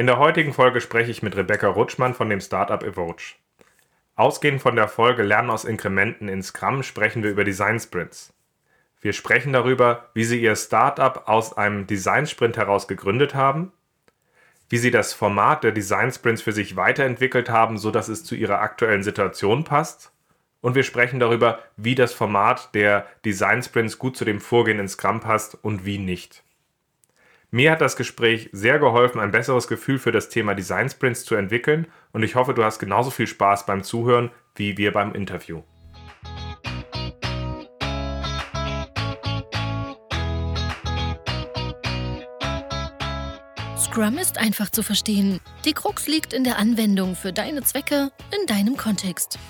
In der heutigen Folge spreche ich mit Rebecca Rutschmann von dem Startup Evoge. Ausgehend von der Folge Lernen aus Inkrementen in Scrum sprechen wir über Design Sprints. Wir sprechen darüber, wie Sie Ihr Startup aus einem Design Sprint heraus gegründet haben, wie Sie das Format der Design Sprints für sich weiterentwickelt haben, sodass es zu Ihrer aktuellen Situation passt. Und wir sprechen darüber, wie das Format der Design Sprints gut zu dem Vorgehen in Scrum passt und wie nicht. Mir hat das Gespräch sehr geholfen, ein besseres Gefühl für das Thema Design Sprints zu entwickeln und ich hoffe, du hast genauso viel Spaß beim Zuhören wie wir beim Interview. Scrum ist einfach zu verstehen. Die Krux liegt in der Anwendung für deine Zwecke in deinem Kontext.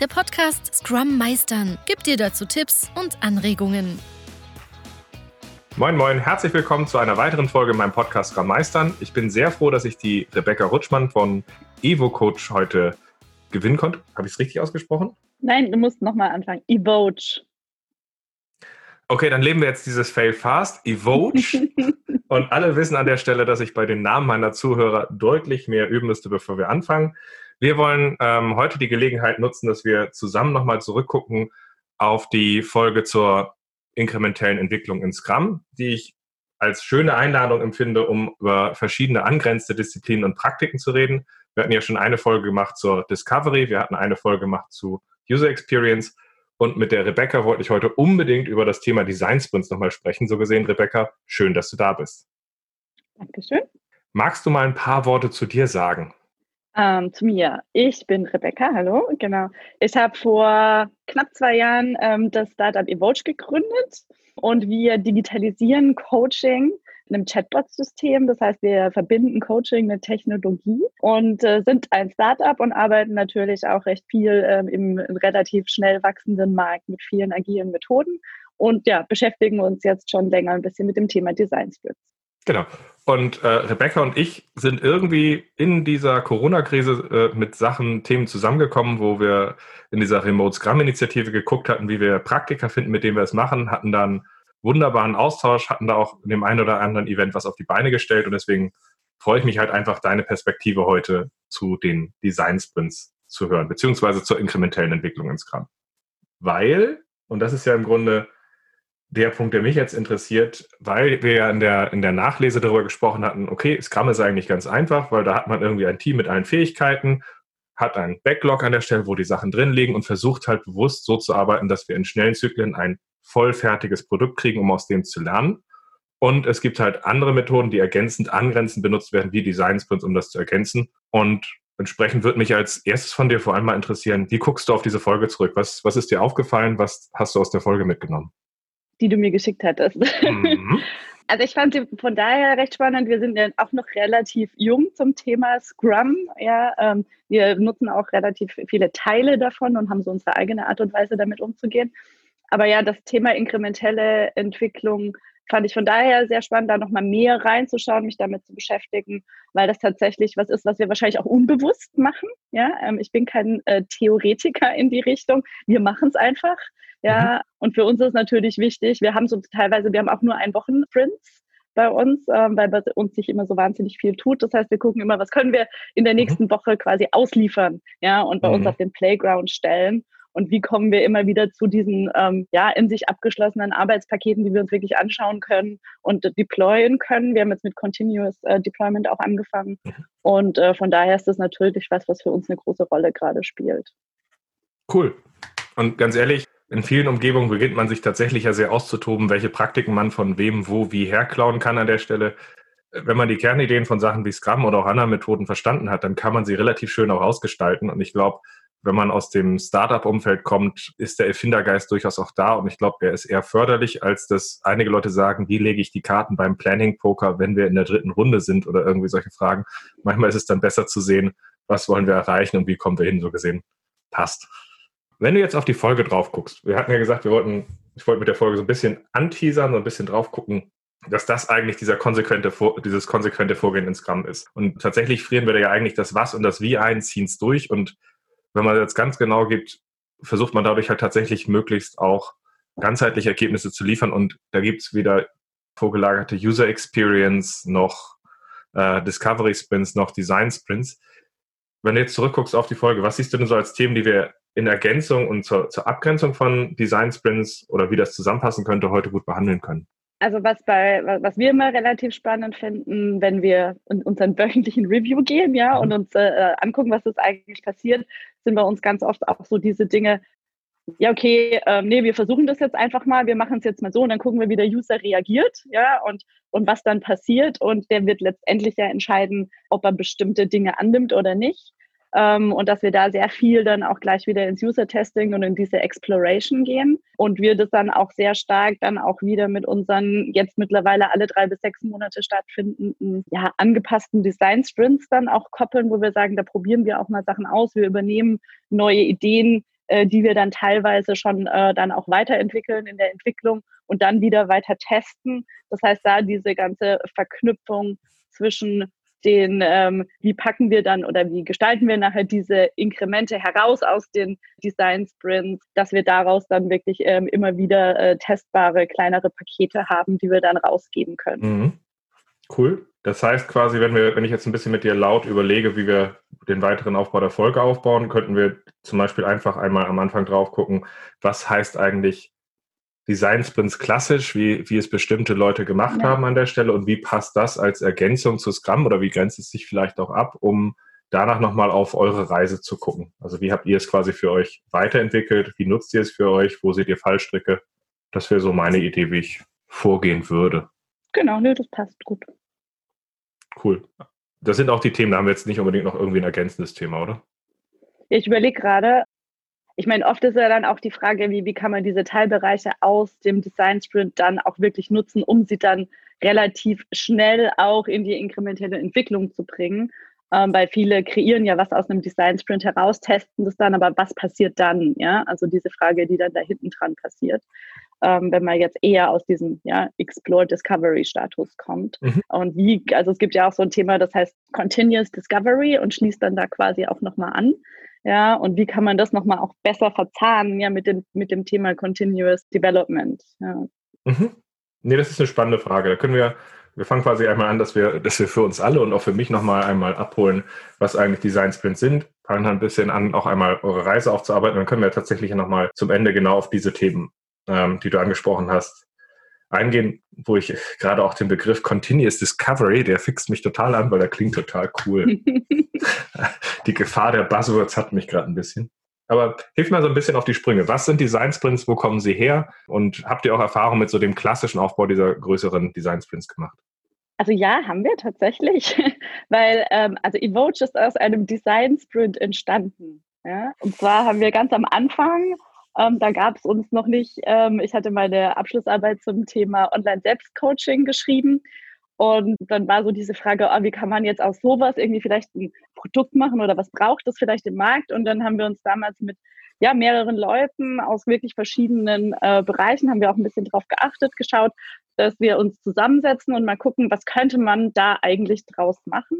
Der Podcast Scrum Meistern gibt dir dazu Tipps und Anregungen. Moin Moin, herzlich willkommen zu einer weiteren Folge in meinem Podcast Scrum Meistern. Ich bin sehr froh, dass ich die Rebecca Rutschmann von Evo Coach heute gewinnen konnte. Habe ich es richtig ausgesprochen? Nein, du musst nochmal anfangen. Evoge. Okay, dann leben wir jetzt dieses Fail fast. Evoge. Und alle wissen an der Stelle, dass ich bei den Namen meiner Zuhörer deutlich mehr üben müsste, bevor wir anfangen. Wir wollen ähm, heute die Gelegenheit nutzen, dass wir zusammen nochmal zurückgucken auf die Folge zur inkrementellen Entwicklung in Scrum, die ich als schöne Einladung empfinde, um über verschiedene angrenzende Disziplinen und Praktiken zu reden. Wir hatten ja schon eine Folge gemacht zur Discovery, wir hatten eine Folge gemacht zu User Experience und mit der Rebecca wollte ich heute unbedingt über das Thema Design Sprints nochmal sprechen. So gesehen, Rebecca, schön, dass du da bist. Dankeschön. Magst du mal ein paar Worte zu dir sagen? Ähm, zu mir. Ich bin Rebecca, hallo, genau. Ich habe vor knapp zwei Jahren ähm, das Startup Evoge gegründet und wir digitalisieren Coaching in einem Chatbot-System. Das heißt, wir verbinden Coaching mit Technologie und äh, sind ein Startup und arbeiten natürlich auch recht viel ähm, im, relativ schnell wachsenden Markt mit vielen agilen Methoden und ja, beschäftigen uns jetzt schon länger ein bisschen mit dem Thema Design Splits. Genau. Und äh, Rebecca und ich sind irgendwie in dieser Corona-Krise äh, mit Sachen, Themen zusammengekommen, wo wir in dieser Remote Scrum-Initiative geguckt hatten, wie wir Praktika finden, mit denen wir es machen, hatten dann wunderbaren Austausch, hatten da auch in dem einen oder anderen Event was auf die Beine gestellt und deswegen freue ich mich halt einfach, deine Perspektive heute zu den Design Sprints zu hören, beziehungsweise zur inkrementellen Entwicklung in Scrum. Weil, und das ist ja im Grunde der Punkt, der mich jetzt interessiert, weil wir ja in der, in der Nachlese darüber gesprochen hatten, okay, Scrum ist eigentlich ganz einfach, weil da hat man irgendwie ein Team mit allen Fähigkeiten, hat einen Backlog an der Stelle, wo die Sachen drin liegen und versucht halt bewusst so zu arbeiten, dass wir in schnellen Zyklen ein vollfertiges Produkt kriegen, um aus dem zu lernen. Und es gibt halt andere Methoden, die ergänzend, angrenzend benutzt werden, wie Design Sprints, um das zu ergänzen. Und entsprechend würde mich als erstes von dir vor allem mal interessieren, wie guckst du auf diese Folge zurück? Was, was ist dir aufgefallen? Was hast du aus der Folge mitgenommen? Die du mir geschickt hattest. Mhm. Also ich fand sie von daher recht spannend. Wir sind ja auch noch relativ jung zum Thema Scrum. Ja, ähm, wir nutzen auch relativ viele Teile davon und haben so unsere eigene Art und Weise damit umzugehen. Aber ja, das Thema inkrementelle Entwicklung fand ich von daher sehr spannend, da nochmal mehr reinzuschauen, mich damit zu beschäftigen, weil das tatsächlich was ist, was wir wahrscheinlich auch unbewusst machen. Ja, ähm, ich bin kein äh, Theoretiker in die Richtung. Wir machen es einfach. Ja, mhm. und für uns ist natürlich wichtig, wir haben so teilweise, wir haben auch nur ein Wochensprints bei uns, ähm, weil bei uns sich immer so wahnsinnig viel tut. Das heißt, wir gucken immer, was können wir in der mhm. nächsten. Woche quasi ausliefern, ja, und bei mhm. uns auf den Playground stellen. Und wie kommen wir immer wieder zu diesen ähm, ja, in sich abgeschlossenen Arbeitspaketen, die wir uns wirklich anschauen können und deployen können. Wir haben jetzt mit Continuous äh, Deployment auch angefangen. Mhm. Und äh, von daher ist das natürlich was, was für uns eine große Rolle gerade spielt. Cool. Und ganz ehrlich, in vielen Umgebungen beginnt man sich tatsächlich ja sehr auszutoben, welche Praktiken man von wem, wo, wie herklauen kann an der Stelle. Wenn man die Kernideen von Sachen wie Scrum oder auch anderen Methoden verstanden hat, dann kann man sie relativ schön auch ausgestalten. Und ich glaube, wenn man aus dem Startup-Umfeld kommt, ist der Erfindergeist durchaus auch da. Und ich glaube, der ist eher förderlich, als dass einige Leute sagen, wie lege ich die Karten beim Planning-Poker, wenn wir in der dritten Runde sind oder irgendwie solche Fragen. Manchmal ist es dann besser zu sehen, was wollen wir erreichen und wie kommen wir hin, so gesehen. Passt. Wenn du jetzt auf die Folge drauf guckst, wir hatten ja gesagt, wir wollten, ich wollte mit der Folge so ein bisschen anteasern, so ein bisschen drauf gucken, dass das eigentlich dieser konsequente, dieses konsequente Vorgehen ins Scrum ist. Und tatsächlich frieren wir da ja eigentlich das Was und das Wie ein, ziehen es durch. Und wenn man jetzt ganz genau gibt, versucht man dadurch halt tatsächlich möglichst auch ganzheitliche Ergebnisse zu liefern. Und da gibt es weder vorgelagerte User Experience noch äh, Discovery Sprints noch Design Sprints. Wenn du jetzt zurückguckst auf die Folge, was siehst du denn so als Themen, die wir in Ergänzung und zur, zur Abgrenzung von Design Sprints oder wie das zusammenpassen könnte, heute gut behandeln können? Also was bei was wir immer relativ spannend finden, wenn wir in unseren wöchentlichen Review gehen, ja, und uns äh, angucken, was ist eigentlich passiert, sind bei uns ganz oft auch so diese Dinge, ja, okay, ähm, nee, wir versuchen das jetzt einfach mal, wir machen es jetzt mal so und dann gucken wir, wie der User reagiert, ja, und, und was dann passiert. Und der wird letztendlich ja entscheiden, ob er bestimmte Dinge annimmt oder nicht. Ähm, und dass wir da sehr viel dann auch gleich wieder ins User-Testing und in diese Exploration gehen. Und wir das dann auch sehr stark dann auch wieder mit unseren jetzt mittlerweile alle drei bis sechs Monate stattfindenden, ja, angepassten Design-Sprints dann auch koppeln, wo wir sagen, da probieren wir auch mal Sachen aus, wir übernehmen neue Ideen, äh, die wir dann teilweise schon äh, dann auch weiterentwickeln in der Entwicklung und dann wieder weiter testen. Das heißt, da diese ganze Verknüpfung zwischen den, ähm, wie packen wir dann oder wie gestalten wir nachher diese Inkremente heraus aus den Design Sprints, dass wir daraus dann wirklich ähm, immer wieder äh, testbare kleinere Pakete haben, die wir dann rausgeben können. Mhm. Cool. Das heißt quasi, wenn wir, wenn ich jetzt ein bisschen mit dir laut überlege, wie wir den weiteren Aufbau der Folge aufbauen, könnten wir zum Beispiel einfach einmal am Anfang drauf gucken, was heißt eigentlich Design Sprints klassisch, wie, wie es bestimmte Leute gemacht ja. haben an der Stelle und wie passt das als Ergänzung zu Scrum oder wie grenzt es sich vielleicht auch ab, um danach nochmal auf eure Reise zu gucken. Also wie habt ihr es quasi für euch weiterentwickelt? Wie nutzt ihr es für euch? Wo seht ihr Fallstricke? Das wäre so meine Idee, wie ich vorgehen würde. Genau, ne, das passt gut. Cool. Das sind auch die Themen, da haben wir jetzt nicht unbedingt noch irgendwie ein ergänzendes Thema, oder? Ich überlege gerade, ich meine, oft ist ja dann auch die Frage, wie, wie kann man diese Teilbereiche aus dem Design Sprint dann auch wirklich nutzen, um sie dann relativ schnell auch in die inkrementelle Entwicklung zu bringen. Ähm, weil viele kreieren ja was aus einem Design Sprint heraus, testen das dann, aber was passiert dann? Ja, also diese Frage, die dann da hinten dran passiert ähm, wenn man jetzt eher aus diesem ja, Explore Discovery Status kommt. Mhm. Und wie, also es gibt ja auch so ein Thema, das heißt Continuous Discovery und schließt dann da quasi auch nochmal an. Ja, und wie kann man das nochmal auch besser verzahnen, ja, mit dem, mit dem Thema Continuous Development? Ja. Mhm. Nee, das ist eine spannende Frage. Da können wir, wir fangen quasi einmal an, dass wir, dass wir für uns alle und auch für mich nochmal einmal abholen, was eigentlich Design Sprints sind. Fangen dann ein bisschen an, auch einmal eure Reise aufzuarbeiten. Dann können wir tatsächlich nochmal zum Ende genau auf diese Themen ähm, die du angesprochen hast, eingehen, wo ich gerade auch den Begriff Continuous Discovery, der fixt mich total an, weil der klingt total cool. die Gefahr der Buzzwords hat mich gerade ein bisschen. Aber hilf mir so ein bisschen auf die Sprünge. Was sind Design Sprints? Wo kommen sie her? Und habt ihr auch Erfahrung mit so dem klassischen Aufbau dieser größeren Design Sprints gemacht? Also ja, haben wir tatsächlich, weil ähm, also Evoge ist aus einem Design Sprint entstanden. Ja? Und zwar haben wir ganz am Anfang ähm, da gab es uns noch nicht. Ähm, ich hatte meine Abschlussarbeit zum Thema Online-Selbstcoaching geschrieben. Und dann war so diese Frage, oh, wie kann man jetzt aus sowas irgendwie vielleicht ein Produkt machen oder was braucht es vielleicht im Markt? Und dann haben wir uns damals mit ja, mehreren Leuten aus wirklich verschiedenen äh, Bereichen, haben wir auch ein bisschen drauf geachtet, geschaut, dass wir uns zusammensetzen und mal gucken, was könnte man da eigentlich draus machen.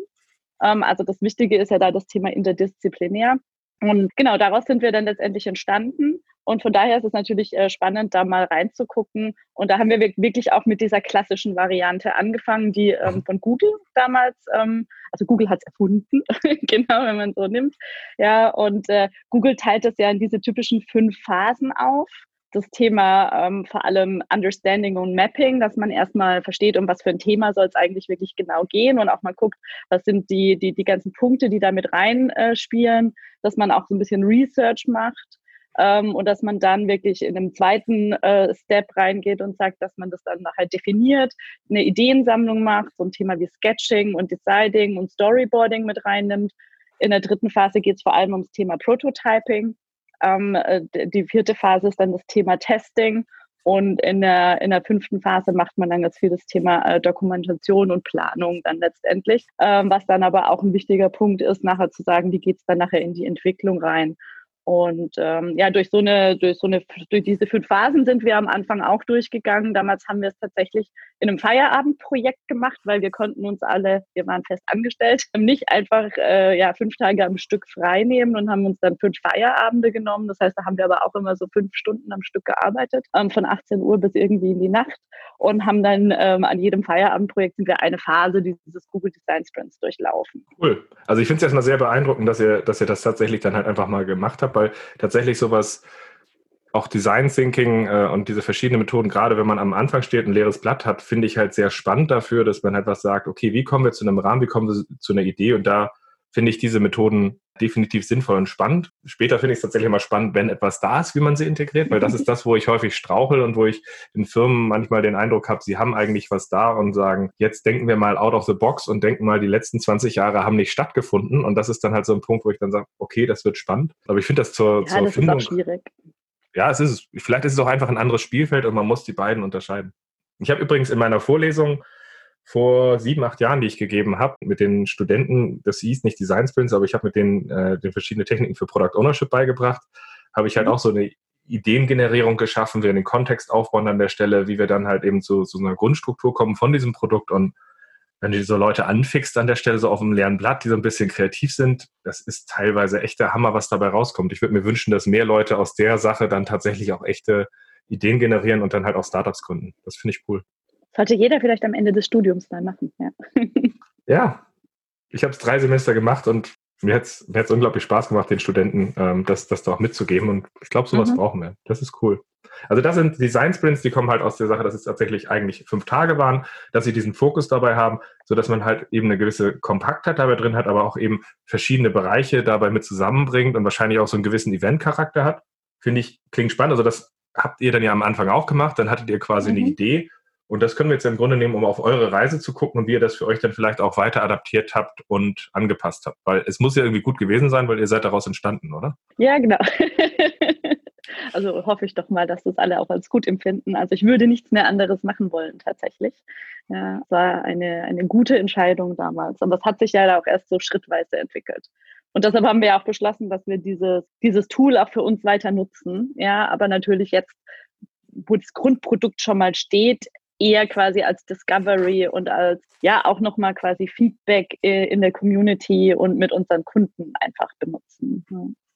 Ähm, also das Wichtige ist ja da das Thema interdisziplinär. Und genau daraus sind wir dann letztendlich entstanden. Und von daher ist es natürlich äh, spannend, da mal reinzugucken. Und da haben wir wirklich auch mit dieser klassischen Variante angefangen, die ähm, mhm. von Google damals, ähm, also Google hat es erfunden, genau, wenn man so nimmt. Ja, und äh, Google teilt das ja in diese typischen fünf Phasen auf. Das Thema ähm, vor allem Understanding und Mapping, dass man erstmal versteht, um was für ein Thema soll es eigentlich wirklich genau gehen und auch mal guckt, was sind die, die, die ganzen Punkte, die da mit reinspielen, äh, dass man auch so ein bisschen Research macht ähm, und dass man dann wirklich in einem zweiten äh, Step reingeht und sagt, dass man das dann halt definiert, eine Ideensammlung macht, so ein Thema wie Sketching und Deciding und Storyboarding mit reinnimmt. In der dritten Phase geht es vor allem ums Thema Prototyping. Ähm, äh, die vierte Phase ist dann das Thema Testing. Und in der, in der fünften Phase macht man dann ganz viel das Thema äh, Dokumentation und Planung dann letztendlich. Ähm, was dann aber auch ein wichtiger Punkt ist, nachher zu sagen, wie geht es dann nachher in die Entwicklung rein. Und ähm, ja, durch so eine, durch so eine, durch diese fünf Phasen sind wir am Anfang auch durchgegangen. Damals haben wir es tatsächlich in einem Feierabendprojekt gemacht, weil wir konnten uns alle, wir waren fest angestellt, nicht einfach äh, ja, fünf Tage am Stück frei nehmen und haben uns dann fünf Feierabende genommen. Das heißt, da haben wir aber auch immer so fünf Stunden am Stück gearbeitet, ähm, von 18 Uhr bis irgendwie in die Nacht und haben dann ähm, an jedem Feierabendprojekt sind wir eine Phase dieses Google Design Sprints durchlaufen. Cool. Also ich finde es erstmal sehr beeindruckend, dass ihr, dass ihr das tatsächlich dann halt einfach mal gemacht habt, weil tatsächlich sowas auch Design Thinking äh, und diese verschiedenen Methoden, gerade wenn man am Anfang steht, ein leeres Blatt hat, finde ich halt sehr spannend dafür, dass man halt was sagt, okay, wie kommen wir zu einem Rahmen, wie kommen wir zu einer Idee und da finde ich diese Methoden definitiv sinnvoll und spannend. Später finde ich es tatsächlich immer spannend, wenn etwas da ist, wie man sie integriert, weil das ist das, wo ich häufig strauchel und wo ich in Firmen manchmal den Eindruck habe, sie haben eigentlich was da und sagen, jetzt denken wir mal out of the box und denken mal, die letzten 20 Jahre haben nicht stattgefunden. Und das ist dann halt so ein Punkt, wo ich dann sage, okay, das wird spannend. Aber ich finde das zur, ja, zur das Findung. Ist auch schwierig ja, es ist, vielleicht ist es auch einfach ein anderes Spielfeld und man muss die beiden unterscheiden. Ich habe übrigens in meiner Vorlesung vor sieben, acht Jahren, die ich gegeben habe, mit den Studenten, das hieß nicht Design Sprints, aber ich habe mit denen äh, den verschiedene Techniken für Product Ownership beigebracht, habe ich halt mhm. auch so eine Ideengenerierung geschaffen, wir den Kontext aufbauen an der Stelle, wie wir dann halt eben zu, zu einer Grundstruktur kommen von diesem Produkt und wenn du so Leute anfixt an der Stelle, so auf dem leeren Blatt, die so ein bisschen kreativ sind, das ist teilweise echt der Hammer, was dabei rauskommt. Ich würde mir wünschen, dass mehr Leute aus der Sache dann tatsächlich auch echte Ideen generieren und dann halt auch Startups gründen. Das finde ich cool. Sollte jeder vielleicht am Ende des Studiums mal machen, ja. ja, ich habe es drei Semester gemacht und mir hat es unglaublich Spaß gemacht, den Studenten ähm, das, das da auch mitzugeben. Und ich glaube, sowas mhm. brauchen wir. Das ist cool. Also das sind Design Sprints, die kommen halt aus der Sache, dass es tatsächlich eigentlich fünf Tage waren, dass sie diesen Fokus dabei haben, so dass man halt eben eine gewisse Kompaktheit dabei drin hat, aber auch eben verschiedene Bereiche dabei mit zusammenbringt und wahrscheinlich auch so einen gewissen Event-Charakter hat. Finde ich, klingt spannend. Also das habt ihr dann ja am Anfang auch gemacht. Dann hattet ihr quasi mhm. eine Idee. Und das können wir jetzt im Grunde nehmen, um auf eure Reise zu gucken und wie ihr das für euch dann vielleicht auch weiter adaptiert habt und angepasst habt. Weil es muss ja irgendwie gut gewesen sein, weil ihr seid daraus entstanden, oder? Ja, genau. Also hoffe ich doch mal, dass das alle auch als gut empfinden. Also ich würde nichts mehr anderes machen wollen tatsächlich. Ja, es war eine, eine gute Entscheidung damals. Aber es hat sich ja auch erst so schrittweise entwickelt. Und deshalb haben wir auch beschlossen, dass wir dieses, dieses Tool auch für uns weiter nutzen. Ja, aber natürlich jetzt, wo das Grundprodukt schon mal steht, eher quasi als Discovery und als ja auch nochmal quasi Feedback äh, in der Community und mit unseren Kunden einfach benutzen.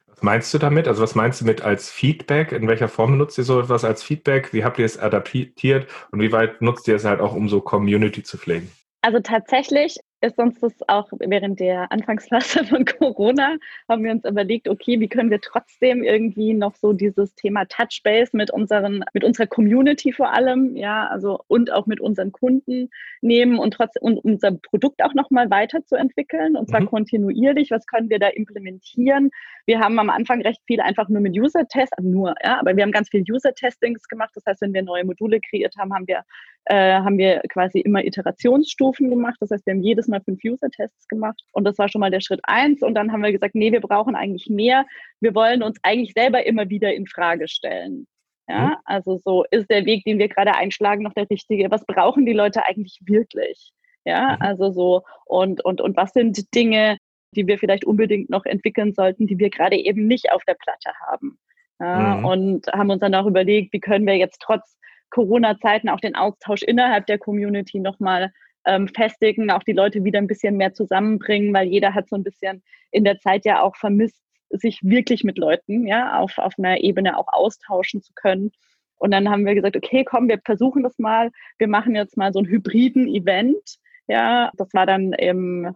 Was meinst du damit? Also was meinst du mit als Feedback? In welcher Form nutzt ihr so etwas als Feedback? Wie habt ihr es adaptiert und wie weit nutzt ihr es halt auch, um so Community zu pflegen? Also tatsächlich ist uns das auch während der Anfangsphase von Corona, haben wir uns überlegt, okay, wie können wir trotzdem irgendwie noch so dieses Thema Touchbase mit unseren, mit unserer Community vor allem, ja, also und auch mit unseren Kunden nehmen und trotzdem und unser Produkt auch nochmal weiterzuentwickeln und zwar mhm. kontinuierlich. Was können wir da implementieren? Wir haben am Anfang recht viel einfach nur mit User-Tests, nur, ja, aber wir haben ganz viel User-Testings gemacht. Das heißt, wenn wir neue Module kreiert haben, haben wir, äh, haben wir quasi immer Iterationsstufen gemacht. Das heißt, wir haben jedes Mal fünf User-Tests gemacht und das war schon mal der Schritt eins. Und dann haben wir gesagt, nee, wir brauchen eigentlich mehr. Wir wollen uns eigentlich selber immer wieder in Frage stellen. Ja, mhm. also so ist der Weg, den wir gerade einschlagen, noch der richtige. Was brauchen die Leute eigentlich wirklich? Ja, mhm. also so und und und was sind Dinge, die wir vielleicht unbedingt noch entwickeln sollten, die wir gerade eben nicht auf der Platte haben. Ja, mhm. Und haben uns dann auch überlegt, wie können wir jetzt trotz Corona-Zeiten auch den Austausch innerhalb der Community nochmal ähm, festigen, auch die Leute wieder ein bisschen mehr zusammenbringen, weil jeder hat so ein bisschen in der Zeit ja auch vermisst, sich wirklich mit Leuten ja auf, auf einer Ebene auch austauschen zu können. Und dann haben wir gesagt, okay, komm, wir versuchen das mal. Wir machen jetzt mal so einen hybriden Event. Ja, das war dann im,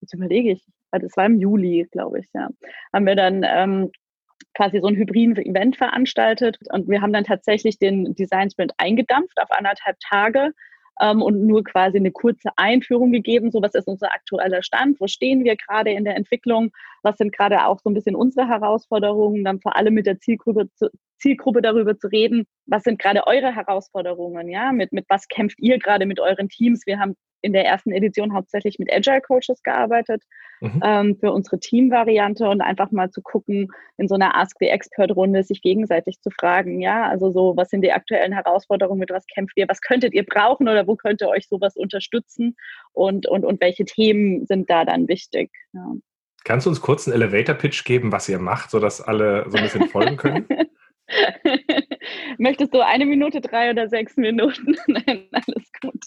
jetzt überlege ich, das war im Juli, glaube ich, ja, haben wir dann ähm, quasi so ein hybriden Event veranstaltet und wir haben dann tatsächlich den Design Sprint eingedampft auf anderthalb Tage ähm, und nur quasi eine kurze Einführung gegeben. So, was ist unser aktueller Stand? Wo stehen wir gerade in der Entwicklung? Was sind gerade auch so ein bisschen unsere Herausforderungen? Dann vor allem mit der Zielgruppe, zu, Zielgruppe darüber zu reden, was sind gerade eure Herausforderungen? Ja, mit, mit was kämpft ihr gerade mit euren Teams? Wir haben in der ersten Edition hauptsächlich mit Agile Coaches gearbeitet mhm. ähm, für unsere Team-Variante und einfach mal zu gucken, in so einer Ask the Expert-Runde sich gegenseitig zu fragen, ja, also so, was sind die aktuellen Herausforderungen, mit was kämpft ihr, was könntet ihr brauchen oder wo könnte euch sowas unterstützen und, und, und welche Themen sind da dann wichtig? Ja. Kannst du uns kurz einen Elevator-Pitch geben, was ihr macht, sodass alle so ein bisschen folgen können? Möchtest du eine Minute, drei oder sechs Minuten? Nein, alles gut.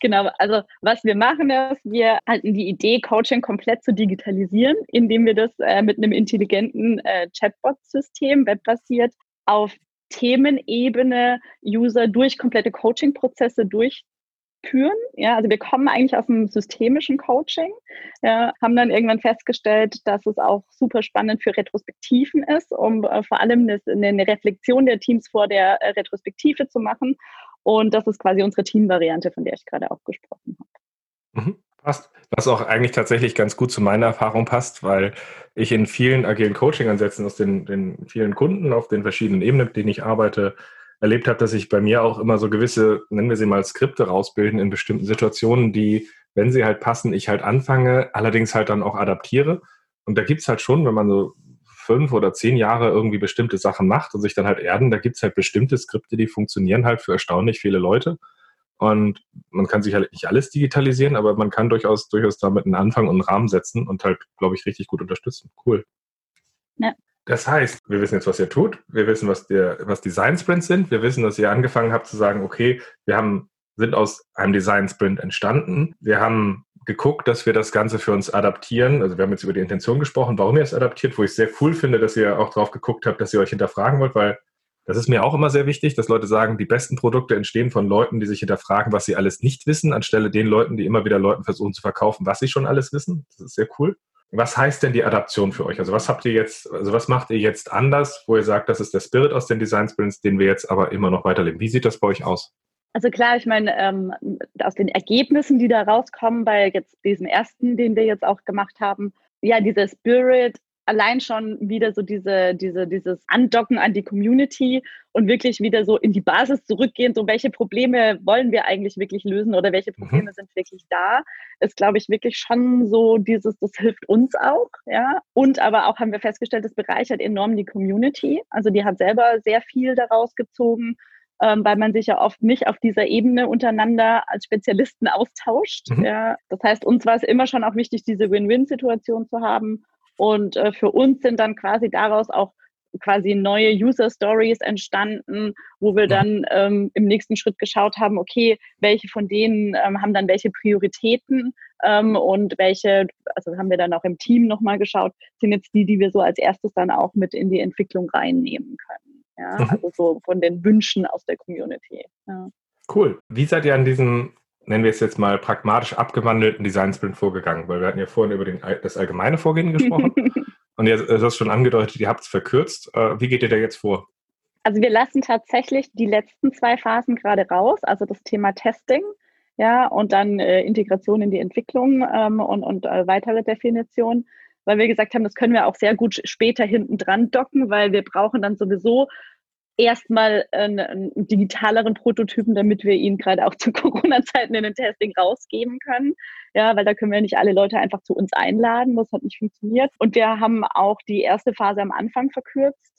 Genau, also was wir machen ist, wir halten die Idee, Coaching komplett zu digitalisieren, indem wir das äh, mit einem intelligenten äh, Chatbot-System, webbasiert, auf Themenebene User durch komplette Coaching-Prozesse durch führen. Ja, also wir kommen eigentlich aus dem systemischen Coaching, ja, haben dann irgendwann festgestellt, dass es auch super spannend für Retrospektiven ist, um äh, vor allem eine, eine, Reflexion der Teams vor der äh, Retrospektive zu machen. Und das ist quasi unsere Teamvariante, von der ich gerade auch gesprochen habe. Mhm, passt. Was auch eigentlich tatsächlich ganz gut zu meiner Erfahrung passt, weil ich in vielen agilen Coaching-Ansätzen aus den, den vielen Kunden auf den verschiedenen Ebenen, mit denen ich arbeite, erlebt habe, dass sich bei mir auch immer so gewisse, nennen wir sie mal Skripte rausbilden in bestimmten Situationen, die, wenn sie halt passen, ich halt anfange, allerdings halt dann auch adaptiere. Und da gibt's halt schon, wenn man so fünf oder zehn Jahre irgendwie bestimmte Sachen macht und sich dann halt erden, da gibt's halt bestimmte Skripte, die funktionieren halt für erstaunlich viele Leute. Und man kann sich halt nicht alles digitalisieren, aber man kann durchaus, durchaus damit einen Anfang und einen Rahmen setzen und halt, glaube ich, richtig gut unterstützen. Cool. Ja. Das heißt, wir wissen jetzt, was ihr tut. Wir wissen, was, der, was Design Sprints sind. Wir wissen, dass ihr angefangen habt zu sagen, okay, wir haben, sind aus einem Design Sprint entstanden. Wir haben geguckt, dass wir das Ganze für uns adaptieren. Also wir haben jetzt über die Intention gesprochen, warum ihr es adaptiert, wo ich sehr cool finde, dass ihr auch drauf geguckt habt, dass ihr euch hinterfragen wollt, weil das ist mir auch immer sehr wichtig, dass Leute sagen, die besten Produkte entstehen von Leuten, die sich hinterfragen, was sie alles nicht wissen, anstelle den Leuten, die immer wieder Leuten versuchen zu verkaufen, was sie schon alles wissen. Das ist sehr cool. Was heißt denn die Adaption für euch? Also was habt ihr jetzt, also was macht ihr jetzt anders, wo ihr sagt, das ist der Spirit aus den Design Sprints, den wir jetzt aber immer noch weiterleben? Wie sieht das bei euch aus? Also klar, ich meine, ähm, aus den Ergebnissen, die da rauskommen bei jetzt diesem ersten, den wir jetzt auch gemacht haben, ja, dieser Spirit, allein schon wieder so diese, diese, dieses Andocken an die Community und wirklich wieder so in die Basis zurückgehen, so welche Probleme wollen wir eigentlich wirklich lösen oder welche mhm. Probleme mhm. sind wirklich da, ist, glaube ich, wirklich schon so dieses, das hilft uns auch, ja. Und aber auch haben wir festgestellt, das bereichert enorm die Community. Also die hat selber sehr viel daraus gezogen, ähm, weil man sich ja oft nicht auf dieser Ebene untereinander als Spezialisten austauscht. Mhm. Ja. Das heißt, uns war es immer schon auch wichtig, diese Win-Win-Situation zu haben und äh, für uns sind dann quasi daraus auch quasi neue User Stories entstanden, wo wir dann ähm, im nächsten Schritt geschaut haben, okay, welche von denen ähm, haben dann welche Prioritäten ähm, und welche, also haben wir dann auch im Team nochmal geschaut, sind jetzt die, die wir so als erstes dann auch mit in die Entwicklung reinnehmen können. Ja, mhm. also so von den Wünschen aus der Community. Ja. Cool. Wie seid ihr an diesem nennen wir es jetzt mal, pragmatisch abgewandelten Design Sprint vorgegangen? Weil wir hatten ja vorhin über den, das allgemeine Vorgehen gesprochen. und ihr hast schon angedeutet, ihr habt es verkürzt. Äh, wie geht ihr da jetzt vor? Also wir lassen tatsächlich die letzten zwei Phasen gerade raus, also das Thema Testing, ja, und dann äh, Integration in die Entwicklung ähm, und, und äh, weitere Definition, weil wir gesagt haben, das können wir auch sehr gut später hinten dran docken, weil wir brauchen dann sowieso erstmal einen, einen, digitaleren Prototypen, damit wir ihn gerade auch zu Corona-Zeiten in den Testing rausgeben können. Ja, weil da können wir nicht alle Leute einfach zu uns einladen. Das hat nicht funktioniert. Und wir haben auch die erste Phase am Anfang verkürzt,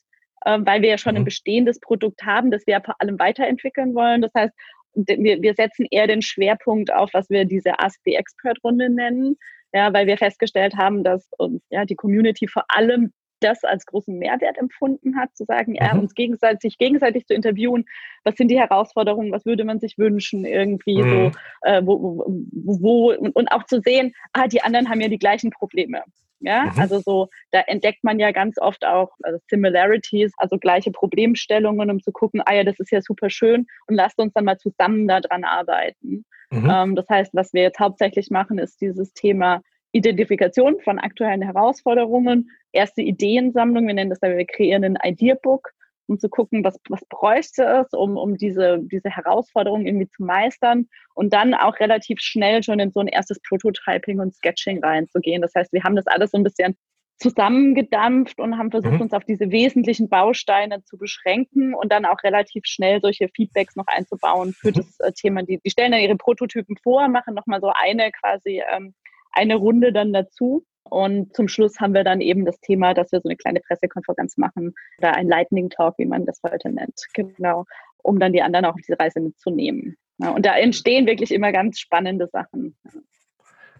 äh, weil wir ja schon ein mhm. bestehendes Produkt haben, das wir vor allem weiterentwickeln wollen. Das heißt, wir, wir setzen eher den Schwerpunkt auf, was wir diese Ask the Expert Runde nennen. Ja, weil wir festgestellt haben, dass uns ja die Community vor allem das als großen Mehrwert empfunden hat, zu sagen, ja, mhm. uns gegenseitig, sich gegenseitig zu interviewen, was sind die Herausforderungen, was würde man sich wünschen, irgendwie mhm. so, äh, wo, wo, wo, und auch zu sehen, ah, die anderen haben ja die gleichen Probleme. Ja, mhm. also so, da entdeckt man ja ganz oft auch also Similarities, also gleiche Problemstellungen, um zu gucken, ah ja, das ist ja super schön und lasst uns dann mal zusammen daran arbeiten. Mhm. Ähm, das heißt, was wir jetzt hauptsächlich machen, ist dieses Thema Identifikation von aktuellen Herausforderungen, erste Ideensammlung, wir nennen das, wir kreieren ein Ideabook, um zu gucken, was, was bräuchte es, um, um diese, diese Herausforderungen irgendwie zu meistern und dann auch relativ schnell schon in so ein erstes Prototyping und Sketching reinzugehen. Das heißt, wir haben das alles so ein bisschen zusammengedampft und haben versucht, mhm. uns auf diese wesentlichen Bausteine zu beschränken und dann auch relativ schnell solche Feedbacks noch einzubauen für mhm. das äh, Thema. Die, die stellen dann ihre Prototypen vor, machen nochmal so eine quasi ähm, eine Runde dann dazu. Und zum Schluss haben wir dann eben das Thema, dass wir so eine kleine Pressekonferenz machen oder ein Lightning Talk, wie man das heute nennt. Genau, um dann die anderen auch auf diese Reise mitzunehmen. Ja, und da entstehen wirklich immer ganz spannende Sachen.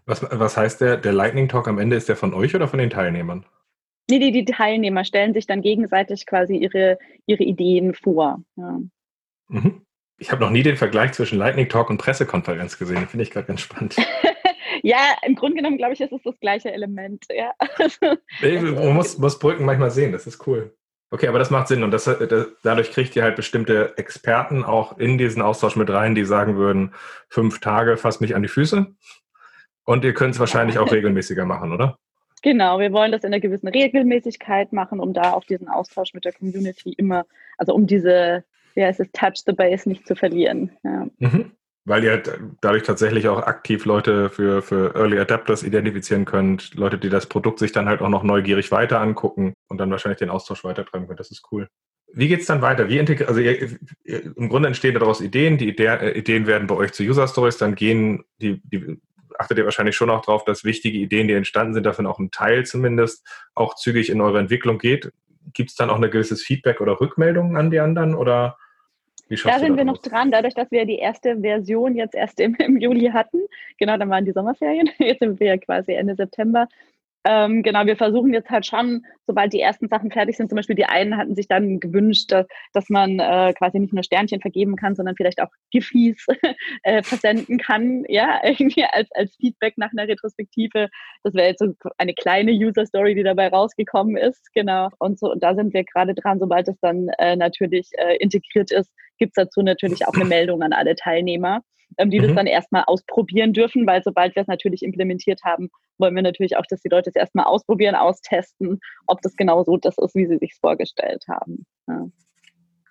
Was, was heißt der, der Lightning Talk am Ende? Ist der von euch oder von den Teilnehmern? Nee, die, die Teilnehmer stellen sich dann gegenseitig quasi ihre, ihre Ideen vor. Ja. Mhm. Ich habe noch nie den Vergleich zwischen Lightning Talk und Pressekonferenz gesehen. Finde ich gerade ganz spannend. ja, im Grunde genommen glaube ich, ist es das gleiche Element. Ja. Man muss, muss Brücken manchmal sehen, das ist cool. Okay, aber das macht Sinn und das, das, dadurch kriegt ihr halt bestimmte Experten auch in diesen Austausch mit rein, die sagen würden, fünf Tage fasst mich an die Füße. Und ihr könnt es wahrscheinlich auch regelmäßiger machen, oder? Genau, wir wollen das in einer gewissen Regelmäßigkeit machen, um da auch diesen Austausch mit der Community immer, also um diese, wie heißt es, Touch the Base nicht zu verlieren. Ja. Mhm. Weil ihr dadurch tatsächlich auch aktiv Leute für, für Early Adapters identifizieren könnt, Leute, die das Produkt sich dann halt auch noch neugierig weiter angucken und dann wahrscheinlich den Austausch weitertreiben können. Das ist cool. Wie geht es dann weiter? Wie also ihr, ihr, im Grunde entstehen daraus Ideen, die Idee, äh, Ideen werden bei euch zu User Stories, dann gehen die, die achtet ihr wahrscheinlich schon auch darauf, dass wichtige Ideen, die entstanden sind, davon auch ein Teil zumindest auch zügig in eure Entwicklung geht. Gibt es dann auch ein gewisses Feedback oder Rückmeldungen an die anderen oder da sind wir noch dran, dadurch, dass wir die erste Version jetzt erst im, im Juli hatten. Genau, dann waren die Sommerferien. Jetzt sind wir ja quasi Ende September. Ähm, genau, wir versuchen jetzt halt schon, sobald die ersten Sachen fertig sind, zum Beispiel die einen hatten sich dann gewünscht, dass, dass man äh, quasi nicht nur Sternchen vergeben kann, sondern vielleicht auch Giffies äh, versenden kann, ja, irgendwie als, als Feedback nach einer Retrospektive. Das wäre jetzt so eine kleine User-Story, die dabei rausgekommen ist, genau. Und so, und da sind wir gerade dran, sobald es dann äh, natürlich äh, integriert ist, gibt es dazu natürlich auch eine Meldung an alle Teilnehmer ähm, die mhm. das dann erstmal ausprobieren dürfen, weil sobald wir es natürlich implementiert haben, wollen wir natürlich auch, dass die Leute es erstmal ausprobieren, austesten, ob das genau so das ist, wie sie sich vorgestellt haben. Ja.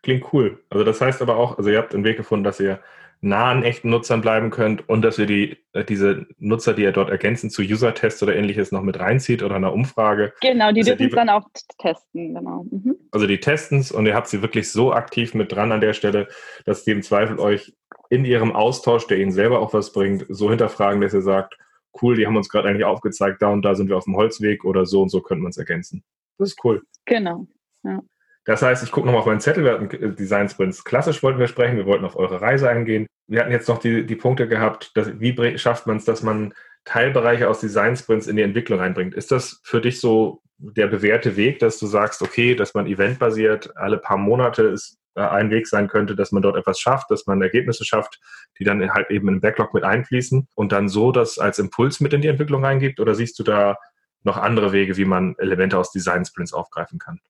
Klingt cool. Also das heißt aber auch, also ihr habt einen Weg gefunden, dass ihr nah an echten Nutzern bleiben könnt und dass ihr die, äh, diese Nutzer, die ihr dort ergänzen zu User-Tests oder ähnliches noch mit reinzieht oder einer Umfrage. Genau, die dürfen es dann auch testen, genau. Mhm. Also die testen es und ihr habt sie wirklich so aktiv mit dran an der Stelle, dass die im Zweifel euch in ihrem Austausch, der ihnen selber auch was bringt, so hinterfragen, dass ihr sagt, cool, die haben uns gerade eigentlich aufgezeigt, da und da sind wir auf dem Holzweg oder so und so könnten wir uns ergänzen. Das ist cool. Genau. Ja. Das heißt, ich gucke nochmal auf meinen Zettel. Wir hatten Design Sprints klassisch wollten wir sprechen. Wir wollten auf eure Reise eingehen. Wir hatten jetzt noch die, die Punkte gehabt, dass, wie schafft man es, dass man Teilbereiche aus Design Sprints in die Entwicklung reinbringt. Ist das für dich so der bewährte Weg, dass du sagst, okay, dass man eventbasiert alle paar Monate ist äh, ein Weg sein könnte, dass man dort etwas schafft, dass man Ergebnisse schafft, die dann halt eben in den Backlog mit einfließen und dann so das als Impuls mit in die Entwicklung reingibt? Oder siehst du da noch andere Wege, wie man Elemente aus Design Sprints aufgreifen kann?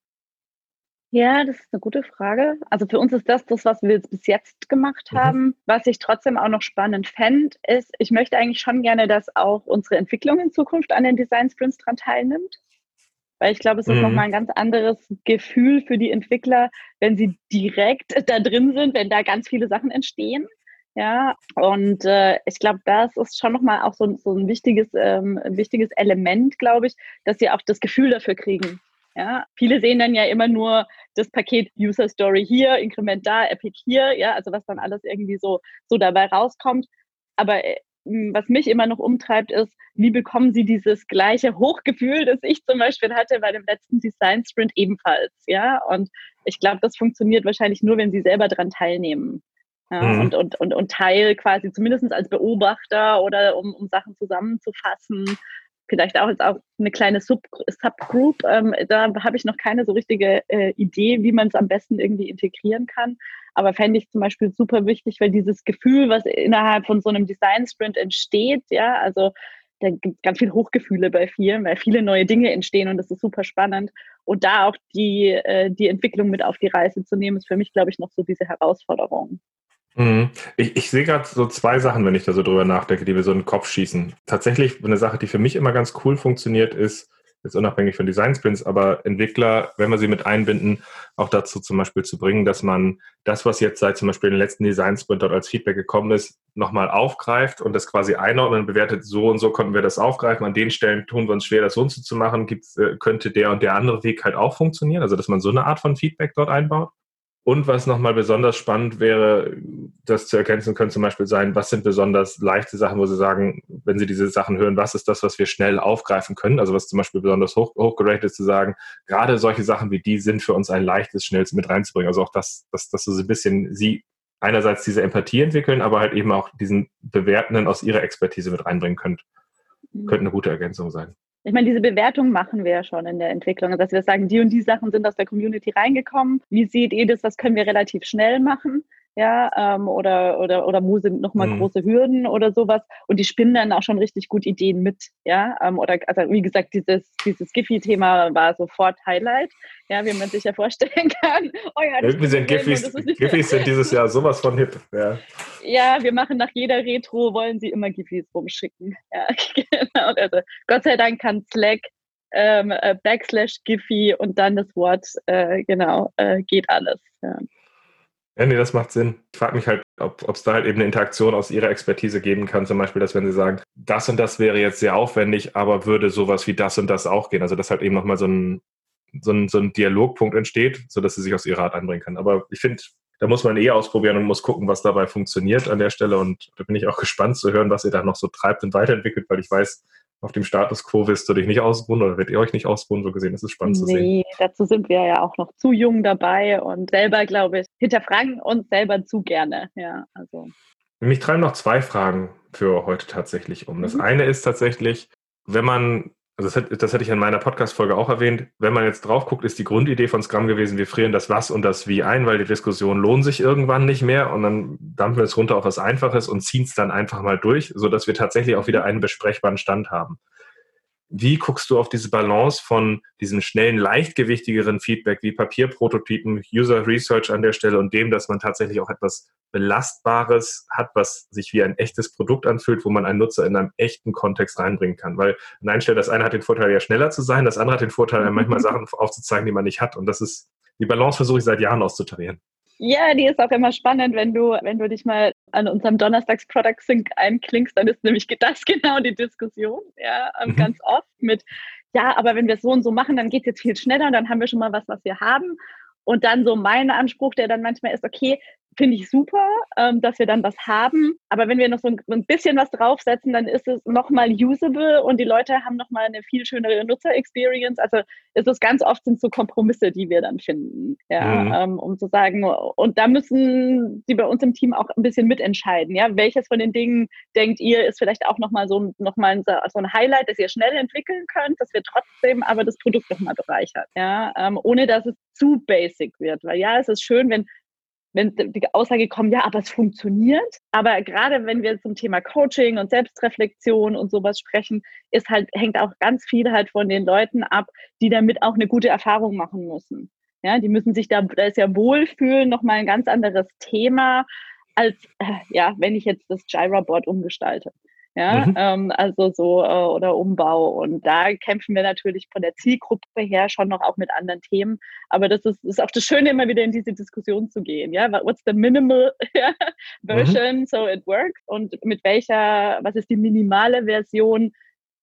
Ja, das ist eine gute Frage. Also für uns ist das das, was wir bis jetzt gemacht mhm. haben. Was ich trotzdem auch noch spannend fände, ist, ich möchte eigentlich schon gerne, dass auch unsere Entwicklung in Zukunft an den Design Sprints dran teilnimmt. Weil ich glaube, es ist mhm. nochmal ein ganz anderes Gefühl für die Entwickler, wenn sie direkt da drin sind, wenn da ganz viele Sachen entstehen. Ja, und äh, ich glaube, das ist schon nochmal auch so, so ein wichtiges, ähm, wichtiges Element, glaube ich, dass sie auch das Gefühl dafür kriegen. Ja, viele sehen dann ja immer nur das Paket User Story hier, Inkrement da, Epic hier, ja, also was dann alles irgendwie so, so dabei rauskommt. Aber äh, was mich immer noch umtreibt, ist, wie bekommen Sie dieses gleiche Hochgefühl, das ich zum Beispiel hatte bei dem letzten Design Sprint ebenfalls, ja? Und ich glaube, das funktioniert wahrscheinlich nur, wenn Sie selber daran teilnehmen. Ja, mhm. und, und, und, und Teil quasi zumindest als Beobachter oder um, um Sachen zusammenzufassen, vielleicht auch jetzt auch eine kleine Sub Subgroup. Ähm, da habe ich noch keine so richtige äh, Idee, wie man es am besten irgendwie integrieren kann. Aber fände ich zum Beispiel super wichtig, weil dieses Gefühl, was innerhalb von so einem Design Sprint entsteht, ja, also da gibt es ganz viel Hochgefühle bei vielen, weil viele neue Dinge entstehen und das ist super spannend. Und da auch die, äh, die Entwicklung mit auf die Reise zu nehmen, ist für mich, glaube ich, noch so diese Herausforderung. Mhm. Ich, ich sehe gerade so zwei Sachen, wenn ich da so drüber nachdenke, die mir so in den Kopf schießen. Tatsächlich eine Sache, die für mich immer ganz cool funktioniert, ist, jetzt unabhängig von Design Sprints, aber Entwickler, wenn wir sie mit einbinden, auch dazu zum Beispiel zu bringen, dass man das, was jetzt seit zum Beispiel den letzten Design Sprint dort als Feedback gekommen ist, nochmal aufgreift und das quasi einordnen, bewertet, so und so konnten wir das aufgreifen, an den Stellen tun wir uns schwer, das so und so zu machen, Gibt's, äh, könnte der und der andere Weg halt auch funktionieren, also dass man so eine Art von Feedback dort einbaut. Und was nochmal besonders spannend wäre, das zu ergänzen könnte zum Beispiel sein, was sind besonders leichte Sachen, wo Sie sagen, wenn Sie diese Sachen hören, was ist das, was wir schnell aufgreifen können? Also was zum Beispiel besonders hoch, hochgeratet ist, zu sagen, gerade solche Sachen wie die sind für uns ein leichtes, schnelles mit reinzubringen. Also auch das, dass, dass so ein bisschen Sie einerseits diese Empathie entwickeln, aber halt eben auch diesen Bewertenden aus Ihrer Expertise mit reinbringen könnt. Mhm. Könnte eine gute Ergänzung sein. Ich meine, diese Bewertung machen wir ja schon in der Entwicklung, dass wir sagen, die und die Sachen sind aus der Community reingekommen. Wie seht ihr das? Was können wir relativ schnell machen? Ja, ähm, oder, oder, oder wo sind nochmal mhm. große Hürden oder sowas. Und die spinnen dann auch schon richtig gut Ideen mit, ja. Ähm, oder also wie gesagt, dieses, dieses Giphy-Thema war sofort Highlight, ja, wie man sich ja vorstellen kann. Oh ja, Irgendwie sind Giffys, Giffys sind dieses Jahr sowas von hip, ja. Ja, wir machen nach jeder Retro, wollen sie immer Giffys rumschicken. Ja, genau. Also, Gott sei Dank kann Slack ähm, äh, Backslash Giphy und dann das Wort, äh, genau, äh, geht alles. Ja. Ja, nee, das macht Sinn. Ich frage mich halt, ob es da halt eben eine Interaktion aus Ihrer Expertise geben kann. Zum Beispiel, dass wenn Sie sagen, das und das wäre jetzt sehr aufwendig, aber würde sowas wie das und das auch gehen. Also, dass halt eben nochmal so ein, so, ein, so ein Dialogpunkt entsteht, sodass Sie sich aus Ihrer Art einbringen kann. Aber ich finde, da muss man eh ausprobieren und muss gucken, was dabei funktioniert an der Stelle. Und da bin ich auch gespannt zu hören, was ihr da noch so treibt und weiterentwickelt, weil ich weiß, auf dem Status quo wirst du dich nicht ausruhen oder werdet ihr euch nicht ausruhen, so gesehen. Das ist spannend nee, zu sehen. Nee, dazu sind wir ja auch noch zu jung dabei und selber, glaube ich, hinterfragen uns selber zu gerne. Ja, also. Mich treiben noch zwei Fragen für heute tatsächlich um. Das mhm. eine ist tatsächlich, wenn man also das, das hätte ich in meiner Podcast-Folge auch erwähnt, wenn man jetzt drauf guckt, ist die Grundidee von Scrum gewesen, wir frieren das Was und das Wie ein, weil die Diskussionen lohnen sich irgendwann nicht mehr und dann dampfen wir es runter auf was Einfaches und ziehen es dann einfach mal durch, sodass wir tatsächlich auch wieder einen besprechbaren Stand haben. Wie guckst du auf diese Balance von diesem schnellen, leichtgewichtigeren Feedback wie Papierprototypen, User Research an der Stelle und dem, dass man tatsächlich auch etwas Belastbares hat, was sich wie ein echtes Produkt anfühlt, wo man einen Nutzer in einem echten Kontext reinbringen kann? Weil an einer Stelle, das eine hat den Vorteil, ja schneller zu sein, das andere hat den Vorteil, manchmal Sachen aufzuzeigen, die man nicht hat. Und das ist, die Balance versuche ich seit Jahren auszutarieren. Ja, die ist auch immer spannend, wenn du, wenn du dich mal an unserem Donnerstags Product Sync einklingst, dann ist nämlich das genau die Diskussion, ja, ähm, mhm. ganz oft mit, ja, aber wenn wir es so und so machen, dann geht es jetzt viel schneller und dann haben wir schon mal was, was wir haben. Und dann so mein Anspruch, der dann manchmal ist, okay, finde ich super, ähm, dass wir dann was haben. Aber wenn wir noch so ein, ein bisschen was draufsetzen, dann ist es nochmal usable und die Leute haben nochmal eine viel schönere Nutzer-Experience. Also es ist ganz oft sind so Kompromisse, die wir dann finden, ja, mhm. ähm, um zu sagen, und da müssen die bei uns im Team auch ein bisschen mitentscheiden, ja, welches von den Dingen denkt ihr, ist vielleicht auch nochmal so, noch mal so ein Highlight, das ihr schnell entwickeln könnt, dass wir trotzdem aber das Produkt nochmal bereichert, ja, ähm, ohne dass es zu basic wird, weil ja, es ist schön, wenn wenn die Aussage kommt, ja, aber es funktioniert. Aber gerade wenn wir zum Thema Coaching und Selbstreflexion und sowas sprechen, ist halt, hängt auch ganz viel halt von den Leuten ab, die damit auch eine gute Erfahrung machen müssen. Ja, die müssen sich da, da ist ja wohlfühlen, nochmal ein ganz anderes Thema, als, äh, ja, wenn ich jetzt das Gyra-Board umgestalte ja, mhm. ähm, also so äh, oder Umbau. Und da kämpfen wir natürlich von der Zielgruppe her schon noch auch mit anderen Themen. Aber das ist, ist auch das Schöne, immer wieder in diese Diskussion zu gehen. Ja, what's the minimal version mhm. so it works und mit welcher, was ist die minimale Version?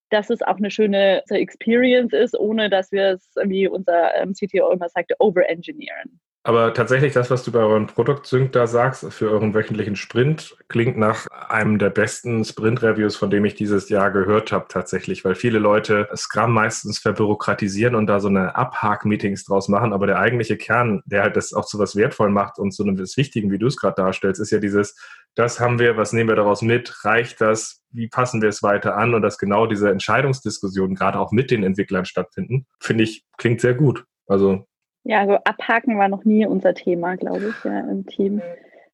dass es auch eine schöne Experience ist, ohne dass wir es, wie unser ähm, CTO immer sagte, overengineeren. Aber tatsächlich, das, was du bei euren Produktsync da sagst, für euren wöchentlichen Sprint, klingt nach einem der besten Sprint-Reviews, von dem ich dieses Jahr gehört habe, tatsächlich, weil viele Leute Scrum meistens verbürokratisieren und da so eine Abhak-Meetings draus machen. Aber der eigentliche Kern, der halt das auch zu was wertvoll macht und zu einem Wichtigen, wie du es gerade darstellst, ist ja dieses, das haben wir, was nehmen wir daraus mit, reicht das, wie passen wir es weiter an und dass genau diese Entscheidungsdiskussionen gerade auch mit den Entwicklern stattfinden, finde ich, klingt sehr gut. Also ja, also abhaken war noch nie unser Thema, glaube ich, ja, im Team.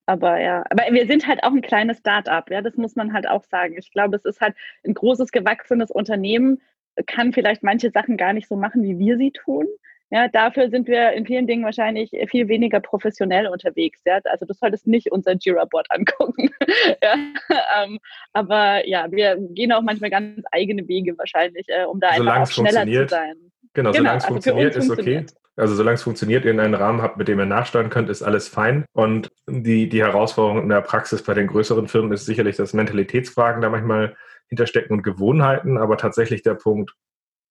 Aber ja, aber wir sind halt auch ein kleines Start-up, ja, das muss man halt auch sagen. Ich glaube, es ist halt ein großes, gewachsenes Unternehmen, kann vielleicht manche Sachen gar nicht so machen, wie wir sie tun. Ja, dafür sind wir in vielen Dingen wahrscheinlich viel weniger professionell unterwegs. Ja? Also du solltest nicht unser Jira-Board angucken. ja, ähm, aber ja, wir gehen auch manchmal ganz eigene Wege wahrscheinlich, äh, um da solange einfach schneller zu sein. Genau, genau solange es also funktioniert, ist okay. Also solange es funktioniert, ihr einen Rahmen habt, mit dem ihr nachsteuern könnt, ist alles fein. Und die, die Herausforderung in der Praxis bei den größeren Firmen ist sicherlich, dass Mentalitätsfragen da manchmal hinterstecken und Gewohnheiten, aber tatsächlich der Punkt,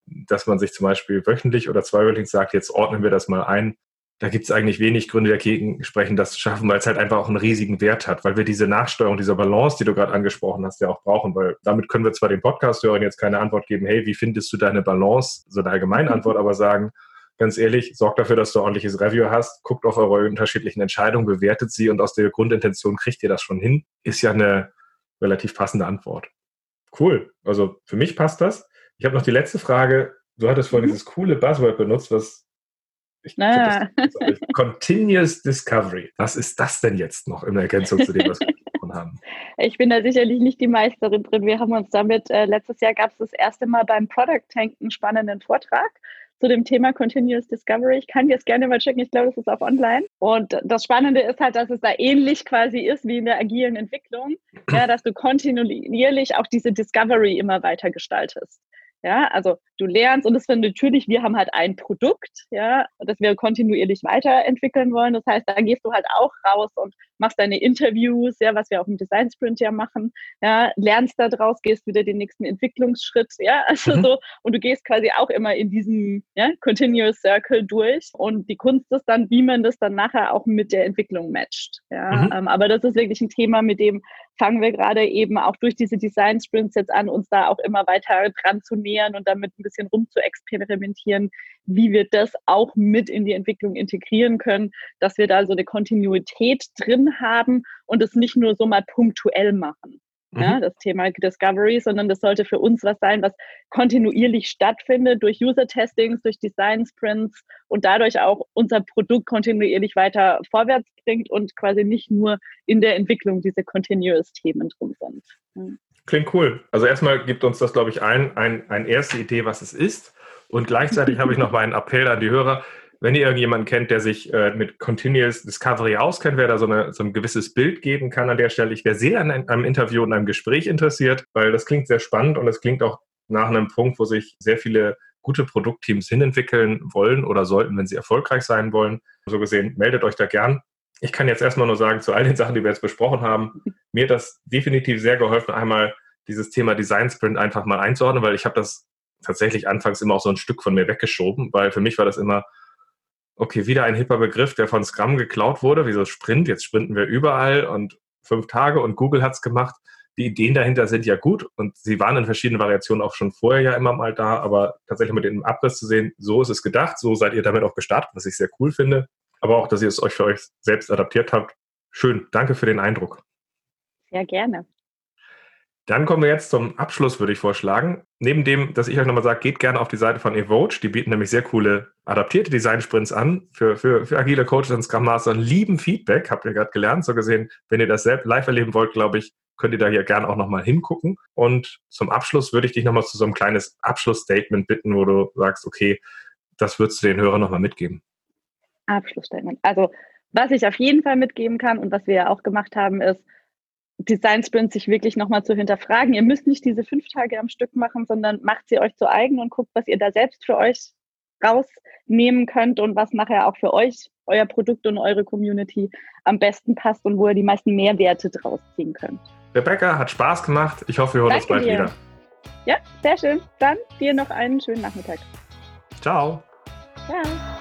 dass man sich zum Beispiel wöchentlich oder zweiwöchentlich sagt, jetzt ordnen wir das mal ein. Da gibt es eigentlich wenig Gründe dagegen sprechen, das zu schaffen, weil es halt einfach auch einen riesigen Wert hat, weil wir diese Nachsteuerung, diese Balance, die du gerade angesprochen hast, ja auch brauchen, weil damit können wir zwar den Podcast-Hörern jetzt keine Antwort geben, hey, wie findest du deine Balance, so eine allgemeine Antwort, aber sagen, ganz ehrlich, sorgt dafür, dass du ein ordentliches Review hast, guckt auf eure unterschiedlichen Entscheidungen, bewertet sie und aus der Grundintention kriegt ihr das schon hin, ist ja eine relativ passende Antwort. Cool. Also für mich passt das. Ich habe noch die letzte Frage. Du hattest vorhin mhm. dieses coole Buzzword benutzt, was ich ah. das, Continuous Discovery. Was ist das denn jetzt noch in Ergänzung zu dem, was wir gesprochen haben? Ich bin da sicherlich nicht die Meisterin drin. Wir haben uns damit, äh, letztes Jahr gab es das erste Mal beim Product Tank einen spannenden Vortrag zu dem Thema Continuous Discovery. Ich kann dir das gerne mal checken. Ich glaube, das ist auch online. Und das Spannende ist halt, dass es da ähnlich quasi ist wie in der agilen Entwicklung, ja, dass du kontinuierlich auch diese Discovery immer weiter gestaltest. Ja, also du lernst und das sind natürlich, wir haben halt ein Produkt, ja, das wir kontinuierlich weiterentwickeln wollen. Das heißt, da gehst du halt auch raus und machst deine Interviews, ja, was wir auch im Design Sprint ja machen, ja, lernst da draus, gehst wieder den nächsten Entwicklungsschritt, ja, also mhm. so und du gehst quasi auch immer in diesem ja, Continuous Circle durch und die Kunst ist dann, wie man das dann nachher auch mit der Entwicklung matcht, ja, mhm. ähm, aber das ist wirklich ein Thema, mit dem fangen wir gerade eben auch durch diese Design Sprints jetzt an, uns da auch immer weiter dran zu nähern und damit ein bisschen rum zu experimentieren, wie wir das auch mit in die Entwicklung integrieren können, dass wir da so eine Kontinuität drin haben und es nicht nur so mal punktuell machen. Ja, mhm. das Thema Discovery, sondern das sollte für uns was sein, was kontinuierlich stattfindet durch User-Testings, durch Design-Sprints und dadurch auch unser Produkt kontinuierlich weiter vorwärts bringt und quasi nicht nur in der Entwicklung diese Continuous-Themen drin sind. Klingt cool. Also erstmal gibt uns das, glaube ich, ein, ein, eine erste Idee, was es ist. Und gleichzeitig habe ich noch mal einen Appell an die Hörer. Wenn ihr irgendjemanden kennt, der sich äh, mit Continuous Discovery auskennt, wer da so, eine, so ein gewisses Bild geben kann an der Stelle, ich wäre sehr an einem Interview und einem Gespräch interessiert, weil das klingt sehr spannend und es klingt auch nach einem Punkt, wo sich sehr viele gute Produktteams hinentwickeln wollen oder sollten, wenn sie erfolgreich sein wollen. So gesehen, meldet euch da gern. Ich kann jetzt erstmal nur sagen, zu all den Sachen, die wir jetzt besprochen haben, mir hat das definitiv sehr geholfen, einmal dieses Thema Design Sprint einfach mal einzuordnen, weil ich habe das tatsächlich anfangs immer auch so ein Stück von mir weggeschoben, weil für mich war das immer, okay, wieder ein hipper Begriff, der von Scrum geklaut wurde, wie so Sprint, jetzt sprinten wir überall und fünf Tage und Google hat es gemacht. Die Ideen dahinter sind ja gut und sie waren in verschiedenen Variationen auch schon vorher ja immer mal da, aber tatsächlich mit dem Abriss zu sehen, so ist es gedacht, so seid ihr damit auch gestartet, was ich sehr cool finde, aber auch, dass ihr es euch für euch selbst adaptiert habt. Schön, danke für den Eindruck. Ja, gerne. Dann kommen wir jetzt zum Abschluss, würde ich vorschlagen. Neben dem, dass ich euch nochmal sage, geht gerne auf die Seite von Evoge. Die bieten nämlich sehr coole adaptierte Design-Sprints an für, für, für agile Coaches und Scrum Master. Lieben Feedback, habt ihr gerade gelernt. So gesehen, wenn ihr das selbst live erleben wollt, glaube ich, könnt ihr da hier gerne auch nochmal hingucken. Und zum Abschluss würde ich dich nochmal zu so einem kleines Abschlussstatement bitten, wo du sagst, okay, das würdest du den Hörern nochmal mitgeben. Abschlussstatement. Also, was ich auf jeden Fall mitgeben kann und was wir ja auch gemacht haben, ist, Design Sprint sich wirklich nochmal zu hinterfragen. Ihr müsst nicht diese fünf Tage am Stück machen, sondern macht sie euch zu eigen und guckt, was ihr da selbst für euch rausnehmen könnt und was nachher auch für euch, euer Produkt und eure Community am besten passt und wo ihr die meisten Mehrwerte draus ziehen könnt. Rebecca, hat Spaß gemacht. Ich hoffe, wir hören uns bald dir. wieder. Ja, sehr schön. Dann dir noch einen schönen Nachmittag. Ciao. Ciao.